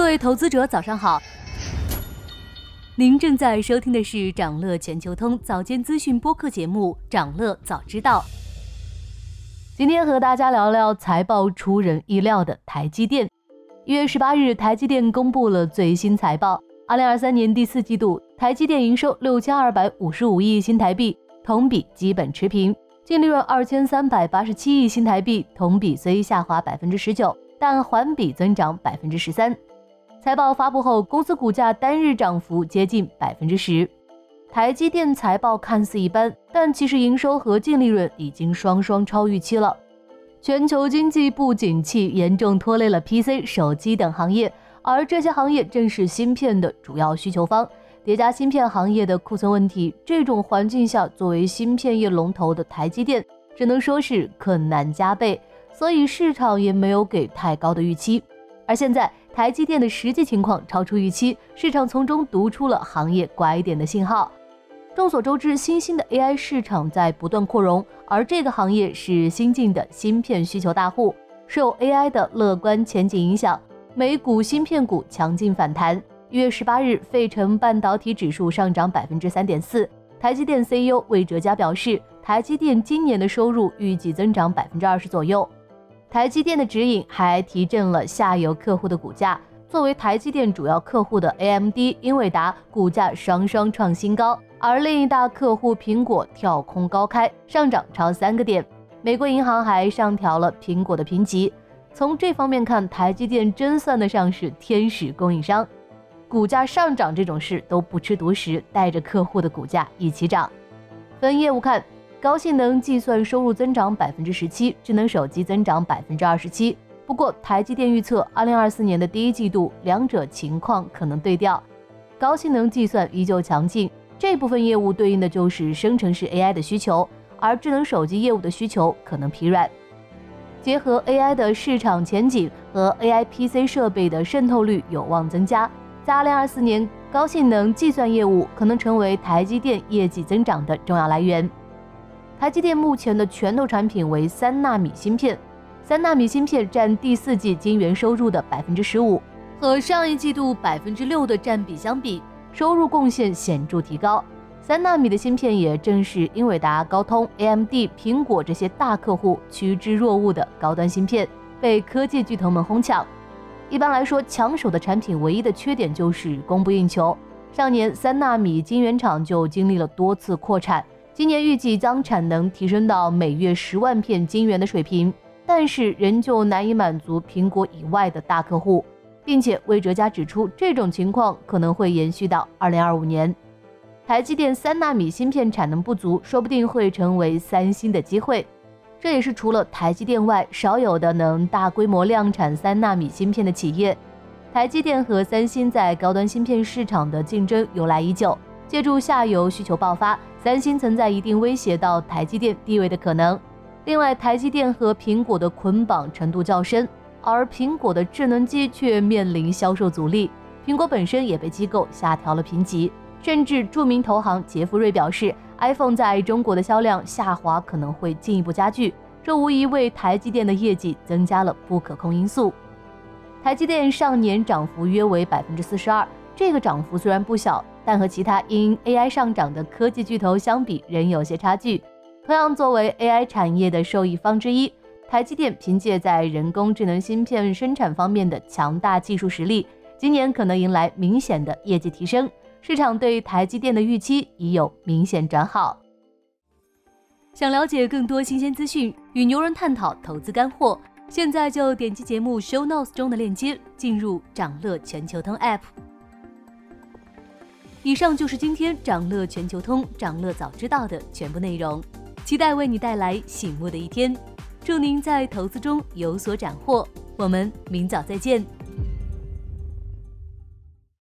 各位投资者，早上好。您正在收听的是长乐全球通早间资讯播客节目《长乐早知道》。今天和大家聊聊财报出人意料的台积电。一月十八日，台积电公布了最新财报。二零二三年第四季度，台积电营收六千二百五十五亿新台币，同比基本持平；净利润二千三百八十七亿新台币，同比虽下滑百分之十九，但环比增长百分之十三。财报发布后，公司股价单日涨幅接近百分之十。台积电财报看似一般，但其实营收和净利润已经双双超预期了。全球经济不景气严重拖累了 PC、手机等行业，而这些行业正是芯片的主要需求方。叠加芯片行业的库存问题，这种环境下，作为芯片业龙头的台积电只能说是困难加倍，所以市场也没有给太高的预期。而现在，台积电的实际情况超出预期，市场从中读出了行业拐点的信号。众所周知，新兴的 AI 市场在不断扩容，而这个行业是新进的芯片需求大户，受 AI 的乐观前景影响，美股芯片股强劲反弹。一月十八日，费城半导体指数上涨百分之三点四。台积电 CEO 魏哲嘉表示，台积电今年的收入预计增长百分之二十左右。台积电的指引还提振了下游客户的股价，作为台积电主要客户的 AMD、英伟达股价双双创新高，而另一大客户苹果跳空高开，上涨超三个点。美国银行还上调了苹果的评级。从这方面看，台积电真算得上是天使供应商，股价上涨这种事都不吃独食，带着客户的股价一起涨。分业务看。高性能计算收入增长百分之十七，智能手机增长百分之二十七。不过，台积电预测二零二四年的第一季度两者情况可能对调，高性能计算依旧强劲，这部分业务对应的就是生成式 AI 的需求，而智能手机业务的需求可能疲软。结合 AI 的市场前景和 AI PC 设备的渗透率有望增加，在二零二四年，高性能计算业务可能成为台积电业绩增长的重要来源。台积电目前的拳头产品为三纳米芯片，三纳米芯片占第四季晶圆收入的百分之十五，和上一季度百分之六的占比相比，收入贡献显著提高。三纳米的芯片也正是英伟达、高通、AMD、苹果这些大客户趋之若鹜的高端芯片，被科技巨头们哄抢。一般来说，抢手的产品唯一的缺点就是供不应求。上年三纳米晶圆厂就经历了多次扩产。今年预计将产能提升到每月十万片晶圆的水平，但是仍旧难以满足苹果以外的大客户，并且魏哲家指出，这种情况可能会延续到二零二五年。台积电三纳米芯片产能不足，说不定会成为三星的机会，这也是除了台积电外少有的能大规模量产三纳米芯片的企业。台积电和三星在高端芯片市场的竞争由来已久。借助下游需求爆发，三星存在一定威胁到台积电地位的可能。另外，台积电和苹果的捆绑程度较深，而苹果的智能机却面临销售阻力。苹果本身也被机构下调了评级，甚至著名投行杰弗瑞表示，iPhone 在中国的销量下滑可能会进一步加剧，这无疑为台积电的业绩增加了不可控因素。台积电上年涨幅约为百分之四十二，这个涨幅虽然不小。但和其他因 AI 上涨的科技巨头相比，仍有些差距。同样，作为 AI 产业的受益方之一，台积电凭借在人工智能芯片生产方面的强大技术实力，今年可能迎来明显的业绩提升。市场对台积电的预期已有明显转好。想了解更多新鲜资讯，与牛人探讨投资干货，现在就点击节目 show notes 中的链接，进入掌乐全球通 app。以上就是今天掌乐全球通、掌乐早知道的全部内容，期待为你带来醒目的一天。祝您在投资中有所斩获，我们明早再见。